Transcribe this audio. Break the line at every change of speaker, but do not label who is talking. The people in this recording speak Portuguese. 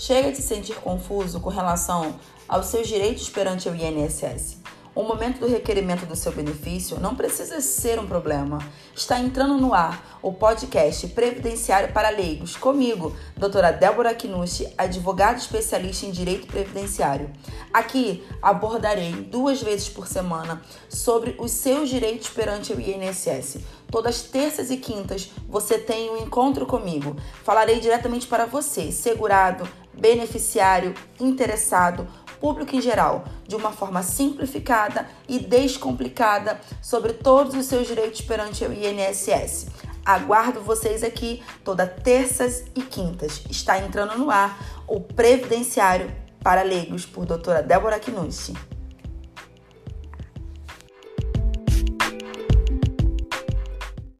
Chega de se sentir confuso com relação aos seus direitos perante o INSS. O momento do requerimento do seu benefício não precisa ser um problema. Está entrando no ar o podcast Previdenciário para Leigos, comigo, doutora Débora Kinucci, advogada especialista em direito previdenciário. Aqui abordarei duas vezes por semana sobre os seus direitos perante o INSS. Todas terças e quintas você tem um encontro comigo. Falarei diretamente para você, segurado, beneficiário, interessado público em geral, de uma forma simplificada e descomplicada sobre todos os seus direitos perante o INSS. Aguardo vocês aqui toda terças e quintas. Está entrando no ar o Previdenciário para Leigos por doutora Débora Quinucci.